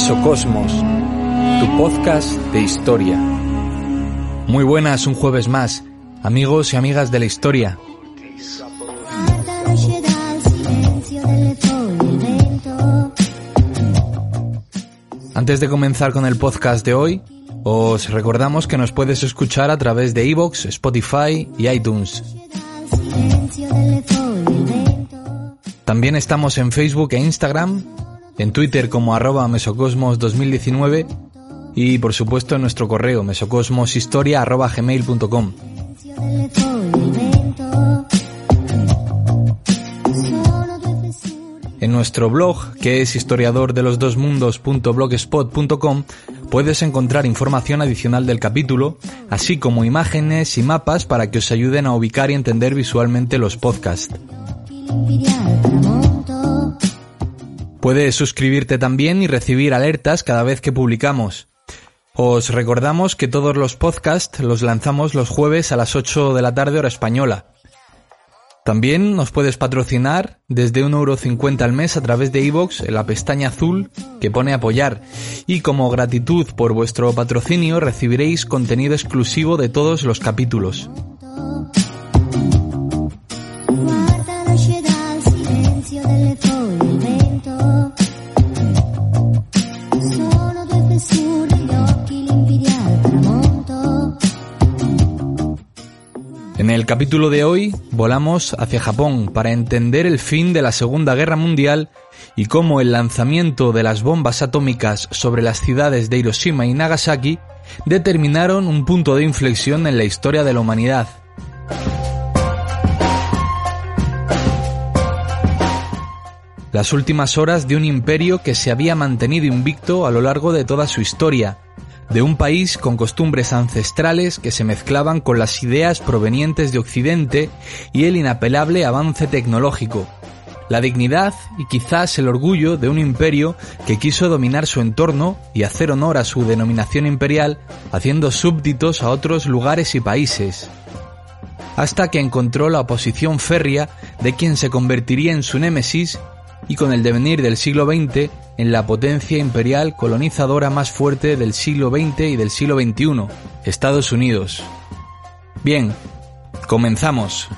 Mesocosmos, tu podcast de historia. Muy buenas, un jueves más, amigos y amigas de la historia. Antes de comenzar con el podcast de hoy, os recordamos que nos puedes escuchar a través de iVoox, Spotify y iTunes. También estamos en Facebook e Instagram, en Twitter como arroba mesocosmos 2019 y por supuesto en nuestro correo mesocosmoshistoria arroba gmail.com. En nuestro blog, que es historiador de los puedes encontrar información adicional del capítulo, así como imágenes y mapas para que os ayuden a ubicar y entender visualmente los podcasts. Puedes suscribirte también y recibir alertas cada vez que publicamos. Os recordamos que todos los podcasts los lanzamos los jueves a las 8 de la tarde hora española. También nos puedes patrocinar desde 1,50€ al mes a través de iVoox en la pestaña azul que pone apoyar y como gratitud por vuestro patrocinio recibiréis contenido exclusivo de todos los capítulos. Capítulo de hoy volamos hacia Japón para entender el fin de la Segunda Guerra Mundial y cómo el lanzamiento de las bombas atómicas sobre las ciudades de Hiroshima y Nagasaki determinaron un punto de inflexión en la historia de la humanidad. Las últimas horas de un imperio que se había mantenido invicto a lo largo de toda su historia, de un país con costumbres ancestrales que se mezclaban con las ideas provenientes de Occidente y el inapelable avance tecnológico, la dignidad y quizás el orgullo de un imperio que quiso dominar su entorno y hacer honor a su denominación imperial, haciendo súbditos a otros lugares y países, hasta que encontró la oposición férrea de quien se convertiría en su némesis y con el devenir del siglo XX en la potencia imperial colonizadora más fuerte del siglo XX y del siglo XXI, Estados Unidos. Bien, comenzamos.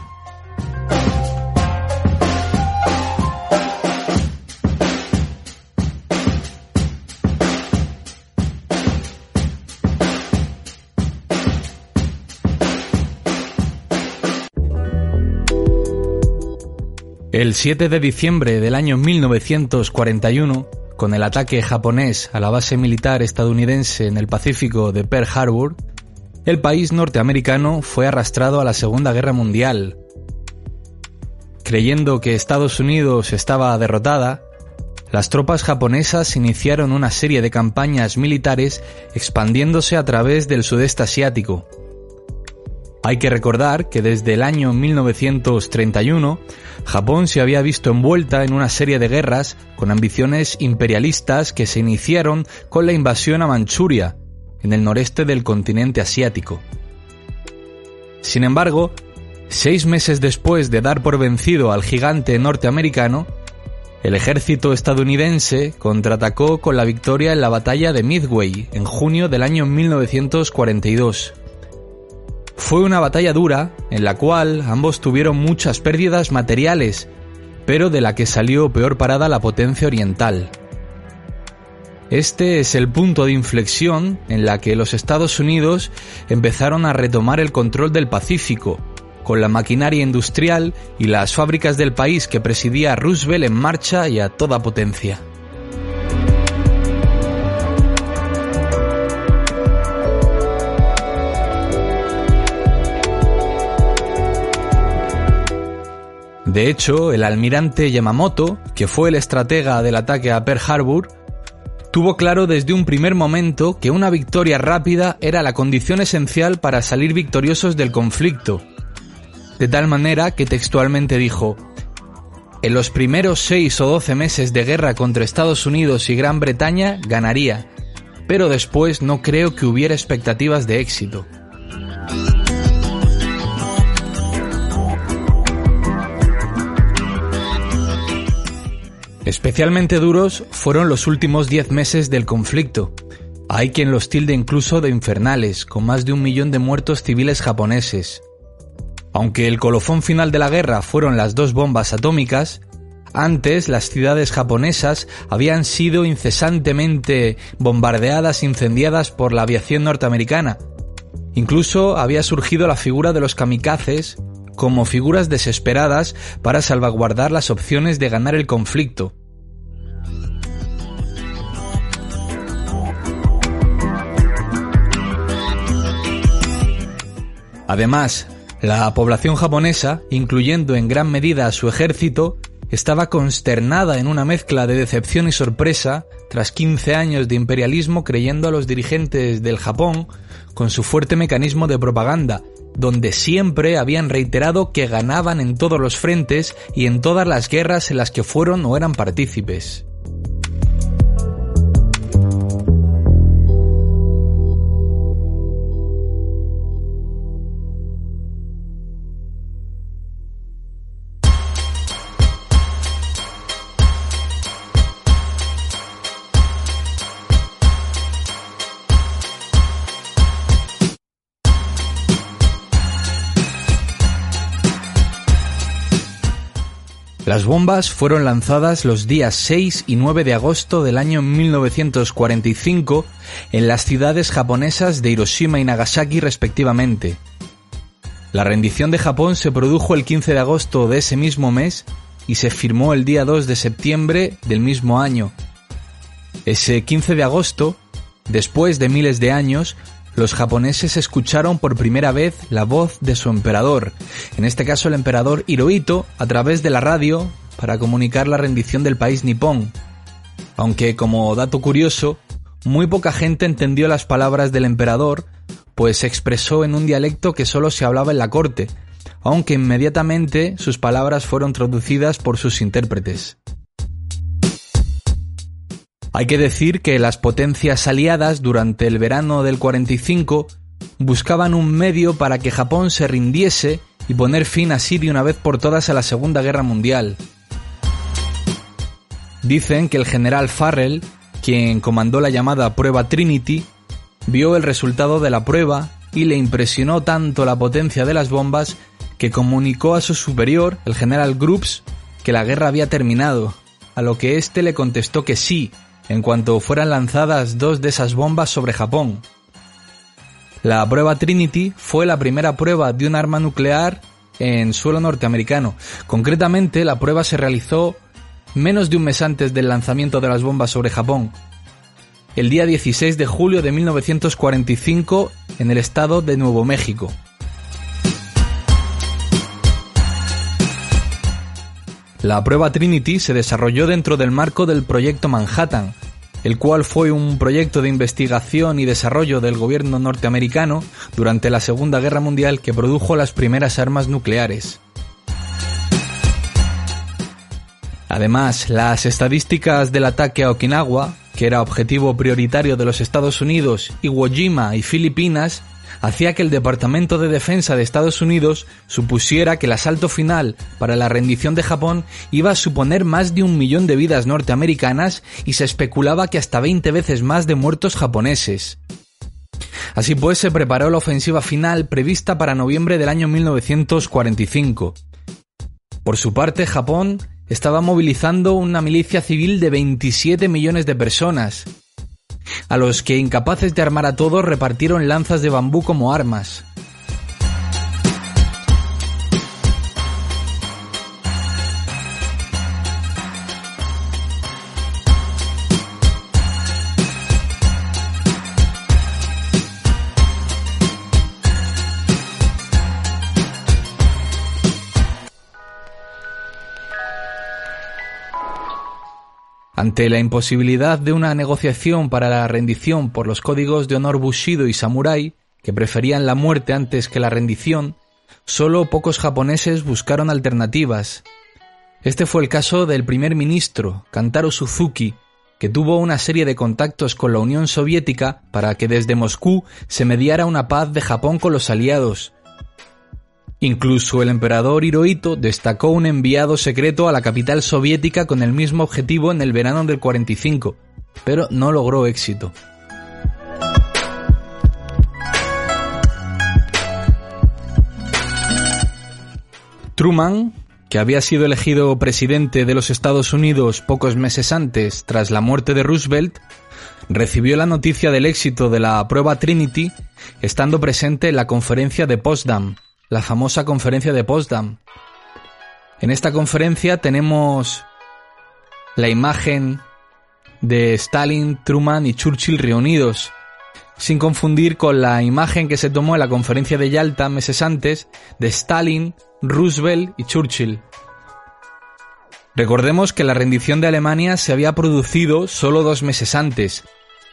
El 7 de diciembre del año 1941, con el ataque japonés a la base militar estadounidense en el Pacífico de Pearl Harbor, el país norteamericano fue arrastrado a la Segunda Guerra Mundial. Creyendo que Estados Unidos estaba derrotada, las tropas japonesas iniciaron una serie de campañas militares expandiéndose a través del sudeste asiático. Hay que recordar que desde el año 1931 Japón se había visto envuelta en una serie de guerras con ambiciones imperialistas que se iniciaron con la invasión a Manchuria, en el noreste del continente asiático. Sin embargo, seis meses después de dar por vencido al gigante norteamericano, el ejército estadounidense contraatacó con la victoria en la batalla de Midway en junio del año 1942. Fue una batalla dura, en la cual ambos tuvieron muchas pérdidas materiales, pero de la que salió peor parada la potencia oriental. Este es el punto de inflexión en la que los Estados Unidos empezaron a retomar el control del Pacífico, con la maquinaria industrial y las fábricas del país que presidía Roosevelt en marcha y a toda potencia. De hecho, el almirante Yamamoto, que fue el estratega del ataque a Pearl Harbor, tuvo claro desde un primer momento que una victoria rápida era la condición esencial para salir victoriosos del conflicto. De tal manera que textualmente dijo, en los primeros seis o doce meses de guerra contra Estados Unidos y Gran Bretaña ganaría, pero después no creo que hubiera expectativas de éxito. Especialmente duros fueron los últimos diez meses del conflicto. Hay quien los tilde incluso de infernales, con más de un millón de muertos civiles japoneses. Aunque el colofón final de la guerra fueron las dos bombas atómicas, antes las ciudades japonesas habían sido incesantemente bombardeadas incendiadas por la aviación norteamericana. Incluso había surgido la figura de los kamikazes como figuras desesperadas para salvaguardar las opciones de ganar el conflicto. Además, la población japonesa, incluyendo en gran medida a su ejército, estaba consternada en una mezcla de decepción y sorpresa tras 15 años de imperialismo creyendo a los dirigentes del Japón con su fuerte mecanismo de propaganda, donde siempre habían reiterado que ganaban en todos los frentes y en todas las guerras en las que fueron o eran partícipes. Las bombas fueron lanzadas los días 6 y 9 de agosto del año 1945 en las ciudades japonesas de Hiroshima y Nagasaki respectivamente. La rendición de Japón se produjo el 15 de agosto de ese mismo mes y se firmó el día 2 de septiembre del mismo año. Ese 15 de agosto, después de miles de años, los japoneses escucharon por primera vez la voz de su emperador, en este caso el emperador Hirohito, a través de la radio para comunicar la rendición del país nipón. Aunque, como dato curioso, muy poca gente entendió las palabras del emperador, pues se expresó en un dialecto que solo se hablaba en la corte, aunque inmediatamente sus palabras fueron traducidas por sus intérpretes. Hay que decir que las potencias aliadas durante el verano del 45 buscaban un medio para que Japón se rindiese y poner fin así de una vez por todas a la Segunda Guerra Mundial. Dicen que el general Farrell, quien comandó la llamada prueba Trinity, vio el resultado de la prueba y le impresionó tanto la potencia de las bombas que comunicó a su superior, el general Groups, que la guerra había terminado, a lo que éste le contestó que sí, en cuanto fueran lanzadas dos de esas bombas sobre Japón. La prueba Trinity fue la primera prueba de un arma nuclear en suelo norteamericano. Concretamente, la prueba se realizó menos de un mes antes del lanzamiento de las bombas sobre Japón, el día 16 de julio de 1945 en el estado de Nuevo México. La prueba Trinity se desarrolló dentro del marco del proyecto Manhattan, el cual fue un proyecto de investigación y desarrollo del gobierno norteamericano durante la Segunda Guerra Mundial que produjo las primeras armas nucleares. Además, las estadísticas del ataque a Okinawa, que era objetivo prioritario de los Estados Unidos, Iwo Jima y Filipinas, hacía que el Departamento de Defensa de Estados Unidos supusiera que el asalto final para la rendición de Japón iba a suponer más de un millón de vidas norteamericanas y se especulaba que hasta 20 veces más de muertos japoneses. Así pues, se preparó la ofensiva final prevista para noviembre del año 1945. Por su parte, Japón estaba movilizando una milicia civil de 27 millones de personas, a los que incapaces de armar a todos repartieron lanzas de bambú como armas. Ante la imposibilidad de una negociación para la rendición por los códigos de honor Bushido y Samurai, que preferían la muerte antes que la rendición, solo pocos japoneses buscaron alternativas. Este fue el caso del primer ministro, Kantaro Suzuki, que tuvo una serie de contactos con la Unión Soviética para que desde Moscú se mediara una paz de Japón con los aliados. Incluso el emperador Hirohito destacó un enviado secreto a la capital soviética con el mismo objetivo en el verano del 45, pero no logró éxito. Truman, que había sido elegido presidente de los Estados Unidos pocos meses antes tras la muerte de Roosevelt, recibió la noticia del éxito de la prueba Trinity estando presente en la conferencia de Potsdam, la famosa conferencia de Potsdam. En esta conferencia tenemos la imagen de Stalin, Truman y Churchill reunidos, sin confundir con la imagen que se tomó en la conferencia de Yalta meses antes de Stalin, Roosevelt y Churchill. Recordemos que la rendición de Alemania se había producido solo dos meses antes,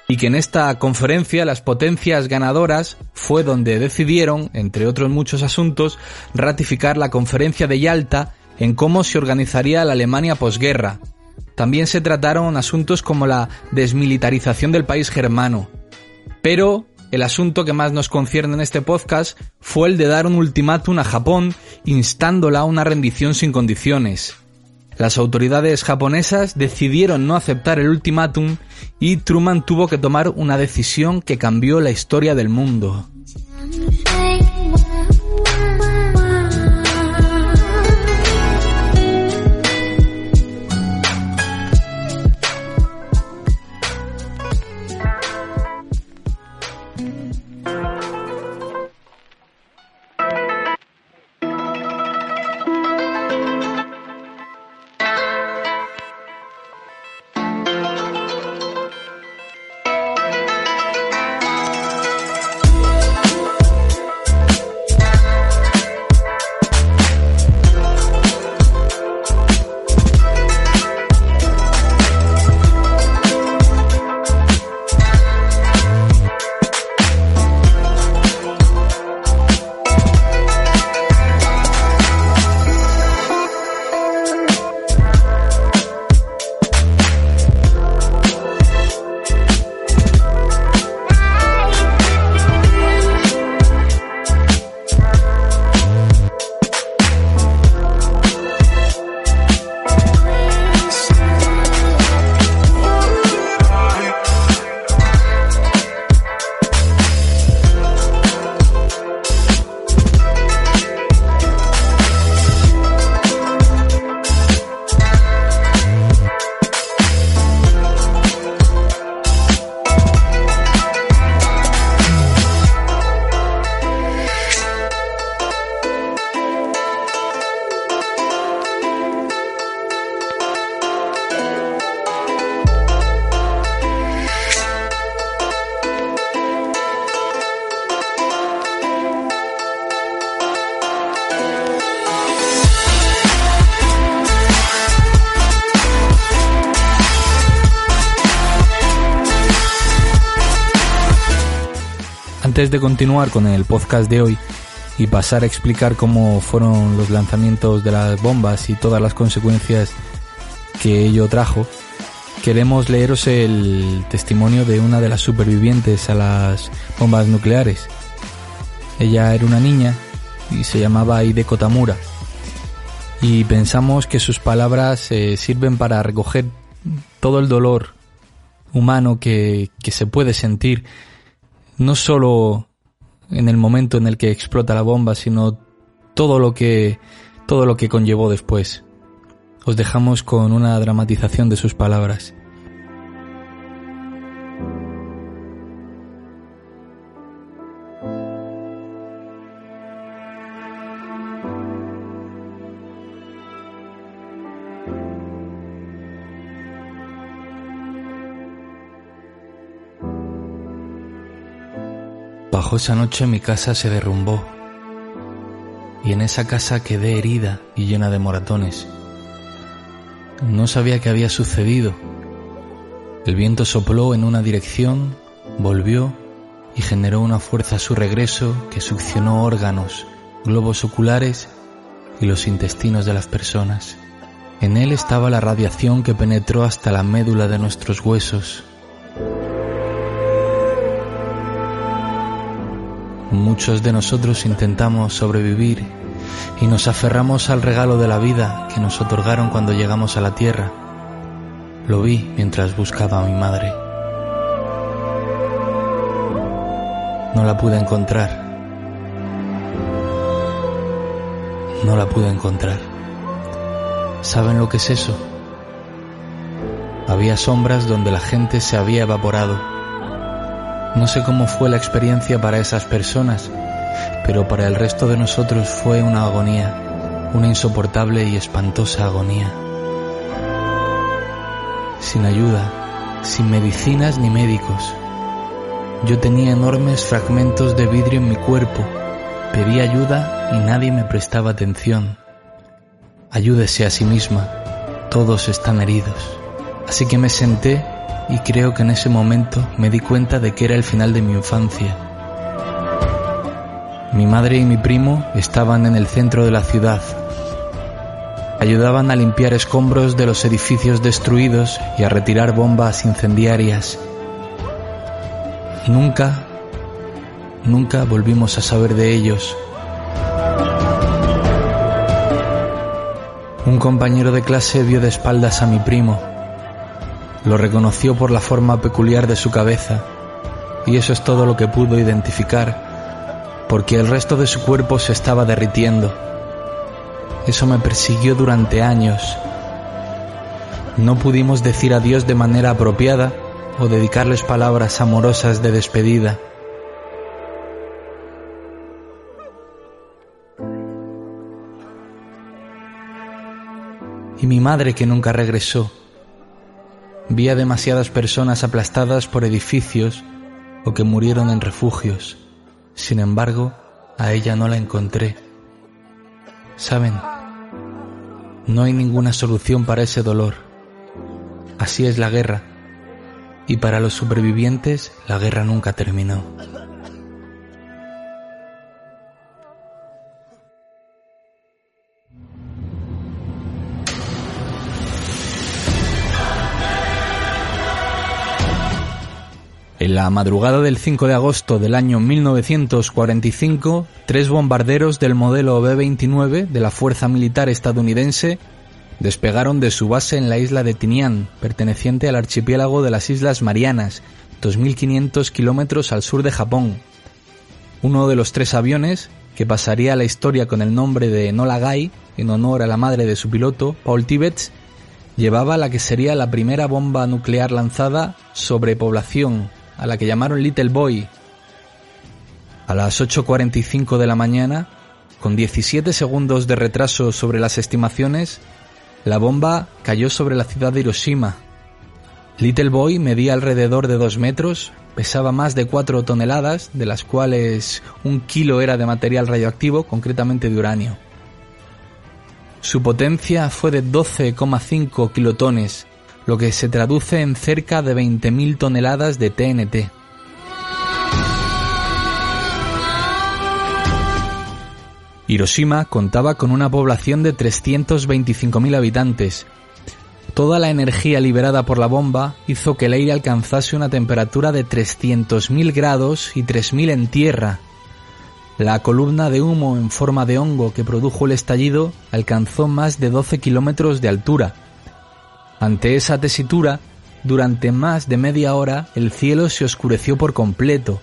y que en esta conferencia las potencias ganadoras fue donde decidieron, entre otros muchos asuntos, ratificar la conferencia de Yalta en cómo se organizaría la Alemania posguerra. También se trataron asuntos como la desmilitarización del país germano. Pero el asunto que más nos concierne en este podcast fue el de dar un ultimátum a Japón instándola a una rendición sin condiciones. Las autoridades japonesas decidieron no aceptar el ultimátum y Truman tuvo que tomar una decisión que cambió la historia del mundo. Antes de continuar con el podcast de hoy y pasar a explicar cómo fueron los lanzamientos de las bombas y todas las consecuencias que ello trajo, queremos leeros el testimonio de una de las supervivientes a las bombas nucleares. Ella era una niña y se llamaba Hideko Tamura. Y pensamos que sus palabras eh, sirven para recoger todo el dolor humano que se puede sentir no solo en el momento en el que explota la bomba, sino todo lo que todo lo que conllevó después. Os dejamos con una dramatización de sus palabras. Bajo esa noche mi casa se derrumbó y en esa casa quedé herida y llena de moratones. No sabía qué había sucedido. El viento sopló en una dirección, volvió y generó una fuerza a su regreso que succionó órganos, globos oculares y los intestinos de las personas. En él estaba la radiación que penetró hasta la médula de nuestros huesos Muchos de nosotros intentamos sobrevivir y nos aferramos al regalo de la vida que nos otorgaron cuando llegamos a la tierra. Lo vi mientras buscaba a mi madre. No la pude encontrar. No la pude encontrar. ¿Saben lo que es eso? Había sombras donde la gente se había evaporado. No sé cómo fue la experiencia para esas personas, pero para el resto de nosotros fue una agonía, una insoportable y espantosa agonía. Sin ayuda, sin medicinas ni médicos. Yo tenía enormes fragmentos de vidrio en mi cuerpo, pedí ayuda y nadie me prestaba atención. Ayúdese a sí misma, todos están heridos. Así que me senté y creo que en ese momento me di cuenta de que era el final de mi infancia mi madre y mi primo estaban en el centro de la ciudad. Ayudaban a limpiar escombros de los edificios destruidos y a retirar bombas incendiarias. Nunca, nunca volvimos a saber de ellos. Un compañero de clase vio de espaldas a mi primo. Lo reconoció por la forma peculiar de su cabeza, y eso es todo lo que pudo identificar porque el resto de su cuerpo se estaba derritiendo. Eso me persiguió durante años. No pudimos decir adiós de manera apropiada o dedicarles palabras amorosas de despedida. Y mi madre que nunca regresó. Vi a demasiadas personas aplastadas por edificios o que murieron en refugios. Sin embargo, a ella no la encontré. Saben, no hay ninguna solución para ese dolor. Así es la guerra. Y para los supervivientes, la guerra nunca terminó. En la madrugada del 5 de agosto del año 1945, tres bombarderos del modelo B-29 de la Fuerza Militar estadounidense despegaron de su base en la isla de Tinian, perteneciente al archipiélago de las Islas Marianas, 2.500 kilómetros al sur de Japón. Uno de los tres aviones, que pasaría a la historia con el nombre de Nola Gai, en honor a la madre de su piloto, Paul Tibbets, llevaba la que sería la primera bomba nuclear lanzada sobre población a la que llamaron Little Boy. A las 8.45 de la mañana, con 17 segundos de retraso sobre las estimaciones, la bomba cayó sobre la ciudad de Hiroshima. Little Boy medía alrededor de 2 metros, pesaba más de 4 toneladas, de las cuales un kilo era de material radioactivo, concretamente de uranio. Su potencia fue de 12,5 kilotones, lo que se traduce en cerca de 20.000 toneladas de TNT. Hiroshima contaba con una población de 325.000 habitantes. Toda la energía liberada por la bomba hizo que el aire alcanzase una temperatura de 300.000 grados y 3.000 en tierra. La columna de humo en forma de hongo que produjo el estallido alcanzó más de 12 kilómetros de altura, ante esa tesitura, durante más de media hora el cielo se oscureció por completo.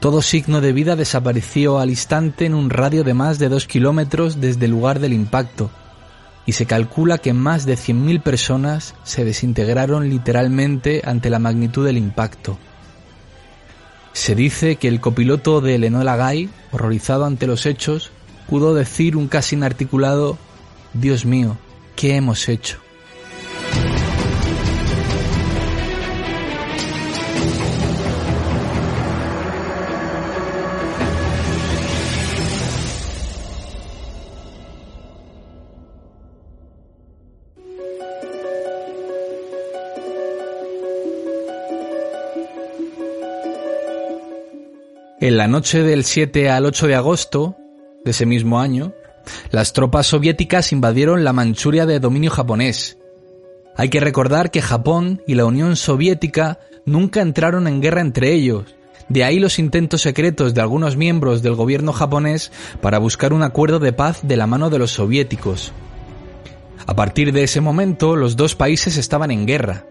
Todo signo de vida desapareció al instante en un radio de más de dos kilómetros desde el lugar del impacto, y se calcula que más de 100.000 personas se desintegraron literalmente ante la magnitud del impacto. Se dice que el copiloto de Lenola Gay, horrorizado ante los hechos, pudo decir un casi inarticulado Dios mío, ¿qué hemos hecho? En la noche del 7 al 8 de agosto de ese mismo año, las tropas soviéticas invadieron la Manchuria de dominio japonés. Hay que recordar que Japón y la Unión Soviética nunca entraron en guerra entre ellos, De ahí los intentos secretos de algunos miembros del gobierno japonés para buscar un acuerdo de paz de la mano de los soviéticos. A partir de ese momento, los dos países estaban en guerra.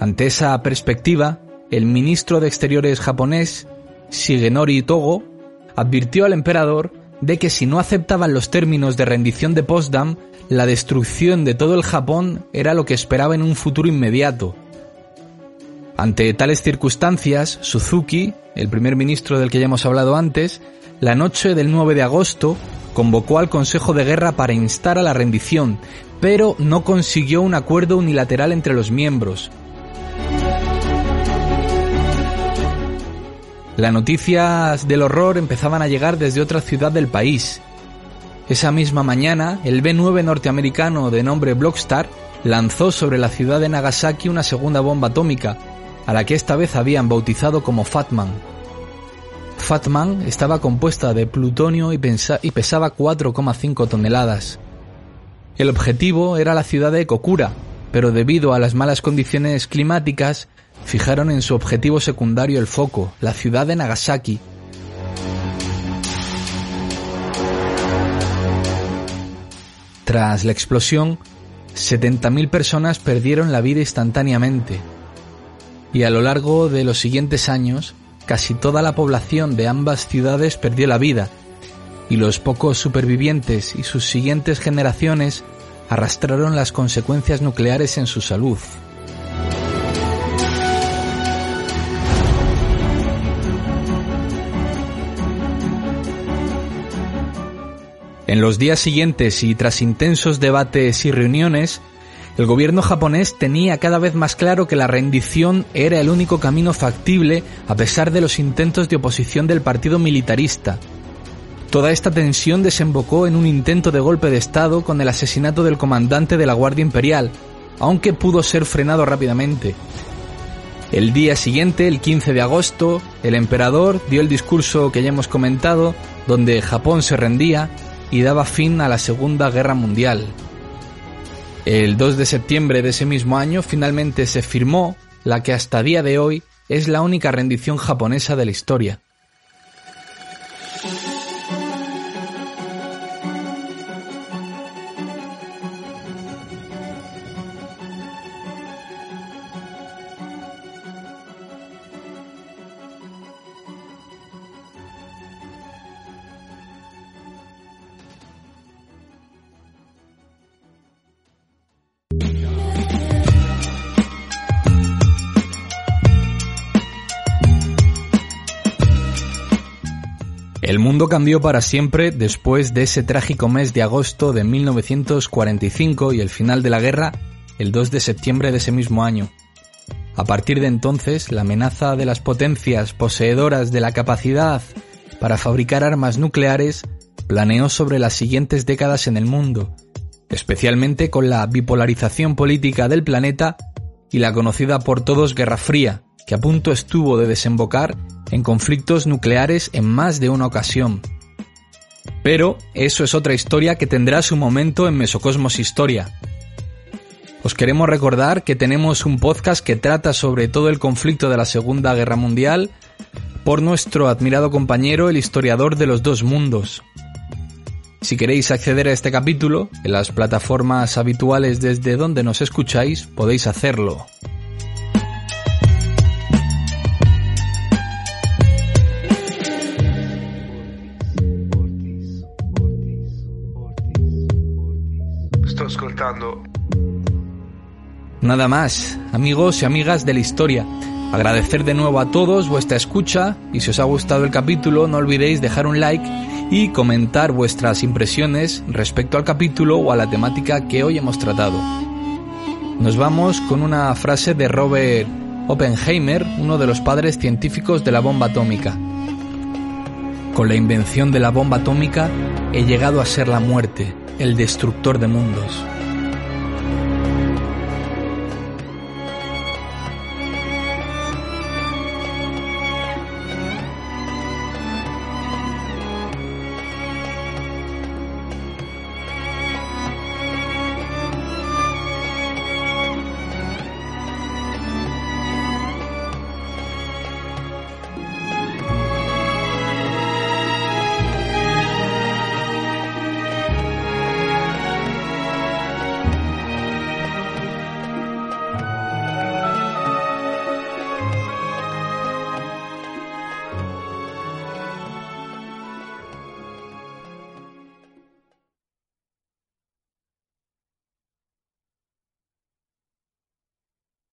Ante esa perspectiva, el ministro de Exteriores japonés, Shigenori Togo, advirtió al emperador de que si no aceptaban los términos de rendición de Potsdam, la destrucción de todo el Japón era lo que esperaba en un futuro inmediato. Ante tales circunstancias, Suzuki, el primer ministro del que ya hemos hablado antes, la noche del 9 de agosto convocó al Consejo de Guerra para instar a la rendición, pero no consiguió un acuerdo unilateral entre los miembros. Las noticias del horror empezaban a llegar desde otra ciudad del país. Esa misma mañana, el B-9 norteamericano de nombre Blockstar lanzó sobre la ciudad de Nagasaki una segunda bomba atómica, a la que esta vez habían bautizado como Fatman. Fatman estaba compuesta de plutonio y, pesaba 4,5 toneladas. El objetivo era la ciudad de Kokura, pero debido a las malas condiciones climáticas, fijaron en su objetivo secundario el foco, la ciudad de Nagasaki. Tras la explosión, 70.000 personas perdieron la vida instantáneamente. Y a lo largo de los siguientes años, casi toda la población de ambas ciudades perdió la vida, y los pocos supervivientes y sus siguientes generaciones arrastraron las consecuencias nucleares en su salud. En los días siguientes y tras intensos debates y reuniones, el gobierno japonés tenía cada vez más claro que la rendición era el único camino factible a pesar de los intentos de oposición del partido militarista. Toda esta tensión desembocó en un intento de golpe de Estado con el asesinato del comandante de la Guardia Imperial, aunque pudo ser frenado rápidamente. El día siguiente, el 15 de agosto, el emperador dio el discurso que ya hemos comentado, donde Japón se rendía y daba fin a la Segunda Guerra Mundial. El 2 de septiembre de ese mismo año finalmente se firmó la que hasta día de hoy es la única rendición japonesa de la historia. El mundo cambió para siempre después de ese trágico mes de agosto de 1945 y el final de la guerra el 2 de septiembre de ese mismo año. A partir de entonces, la amenaza de las potencias poseedoras de la capacidad para fabricar armas nucleares planeó sobre las siguientes décadas en el mundo, especialmente con la bipolarización política del planeta y la conocida por todos Guerra Fría, que a punto estuvo de desembocar en conflictos nucleares en más de una ocasión. Pero eso es otra historia que tendrá su momento en Mesocosmos Historia. Os queremos recordar que tenemos un podcast que trata sobre todo el conflicto de la Segunda Guerra Mundial por nuestro admirado compañero el historiador de los dos mundos. Si queréis acceder a este capítulo, en las plataformas habituales desde donde nos escucháis, podéis hacerlo. Nada más, amigos y amigas de la historia. Agradecer de nuevo a todos vuestra escucha y si os ha gustado el capítulo no olvidéis dejar un like y comentar vuestras impresiones respecto al capítulo o a la temática que hoy hemos tratado. Nos vamos con una frase de Robert Oppenheimer, uno de los padres científicos de la bomba atómica. Con la invención de la bomba atómica he llegado a ser la muerte, el destructor de mundos.